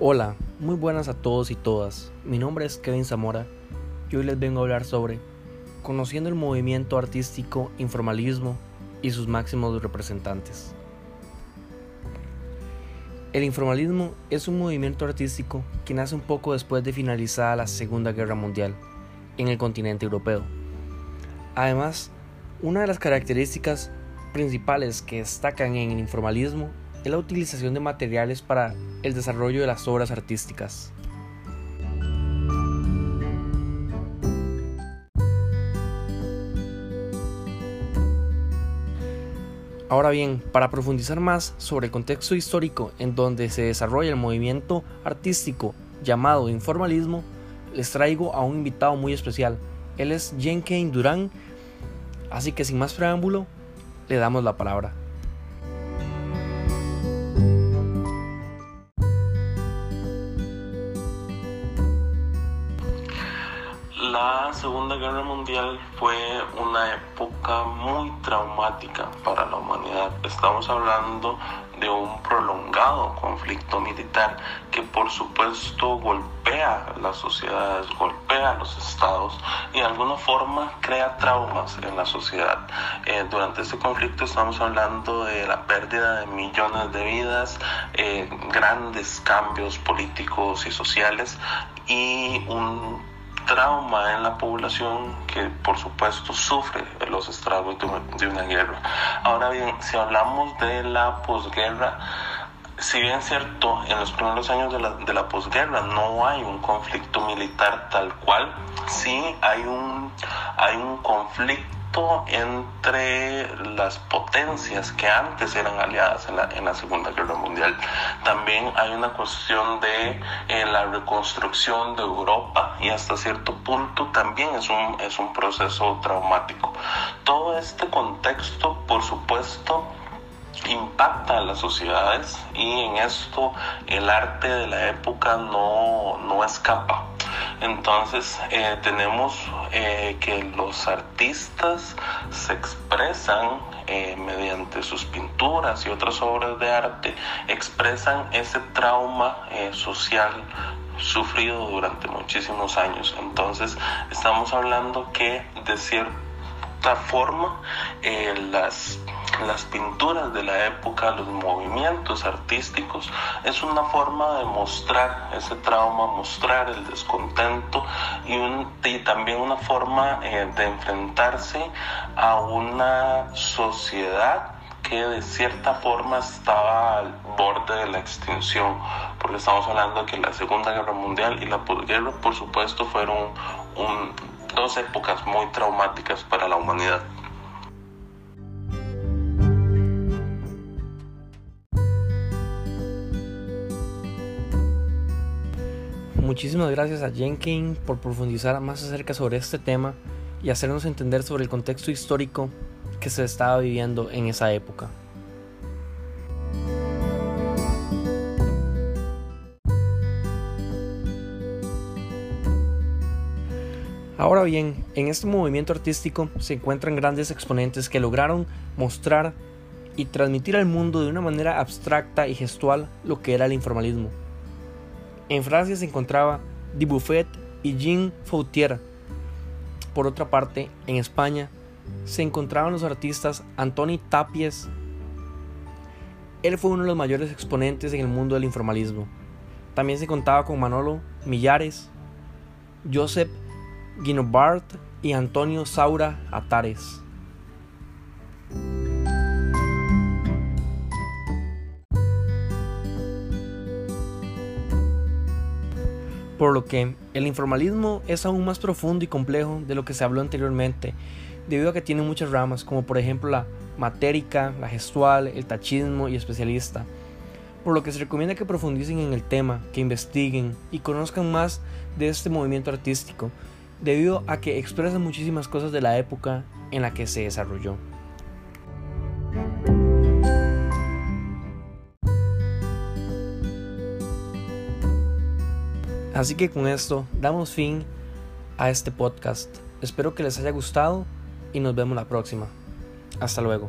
Hola, muy buenas a todos y todas. Mi nombre es Kevin Zamora y hoy les vengo a hablar sobre conociendo el movimiento artístico informalismo y sus máximos representantes. El informalismo es un movimiento artístico que nace un poco después de finalizada la Segunda Guerra Mundial en el continente europeo. Además, una de las características principales que destacan en el informalismo la utilización de materiales para el desarrollo de las obras artísticas. Ahora bien, para profundizar más sobre el contexto histórico en donde se desarrolla el movimiento artístico llamado informalismo, les traigo a un invitado muy especial. Él es Jenkins Durán, así que sin más preámbulo, le damos la palabra. La Segunda Guerra Mundial fue una época muy traumática para la humanidad. Estamos hablando de un prolongado conflicto militar que por supuesto golpea las sociedades, golpea los estados y de alguna forma crea traumas en la sociedad. Eh, durante este conflicto estamos hablando de la pérdida de millones de vidas, eh, grandes cambios políticos y sociales y un trauma en la población que por supuesto sufre los estragos de una, guerra. Ahora bien, si hablamos de la posguerra, si bien cierto, en los primeros años de la, de la posguerra no hay un conflicto militar tal cual, sí hay un, hay un conflicto entre las potencias que antes eran aliadas en la, en la Segunda Guerra Mundial. También hay una cuestión de eh, la reconstrucción de Europa y hasta cierto punto también es un, es un proceso traumático. Todo este contexto, por supuesto, impacta a las sociedades y en esto el arte de la época no, no escapa. Entonces eh, tenemos eh, que los artistas se expresan eh, mediante sus pinturas y otras obras de arte, expresan ese trauma social sufrido durante muchísimos años. Entonces estamos hablando que de cierta forma las las pinturas de la época, los movimientos artísticos, es una forma de mostrar ese trauma, mostrar el descontento y, también una forma eh, de enfrentarse a una sociedad que de cierta forma estaba al borde de la extinción, porque estamos hablando de que la Segunda Guerra Mundial y la posguerra, por supuesto, fueron dos épocas muy traumáticas para la humanidad. Muchísimas gracias a Jenkins por profundizar más acerca sobre este tema y hacernos entender sobre el contexto histórico que se estaba viviendo en esa época. Ahora bien, en este movimiento artístico se encuentran grandes exponentes que lograron mostrar y transmitir al mundo de una manera abstracta y gestual lo que era el informalismo en Francia se encontraba Dubuffet y Jean Fautier. Por otra parte, en España se encontraban los artistas Antoni Tapies. Él fue uno de los mayores exponentes en el mundo del informalismo. También se contaba con Manolo Millares, Joseph Guinobart y Antonio Saura Atares. Por lo que el informalismo es aún más profundo y complejo de lo que se habló anteriormente, debido a que tiene muchas ramas, como por ejemplo la matérica, la gestual, el tachismo y especialista, por lo que se recomienda que profundicen en el tema, que investiguen y conozcan más de este movimiento artístico, debido a que expresa muchísimas cosas de la época en la que se desarrolló. Así que con esto damos fin a este podcast. Espero que les haya gustado y nos vemos la próxima. Hasta luego.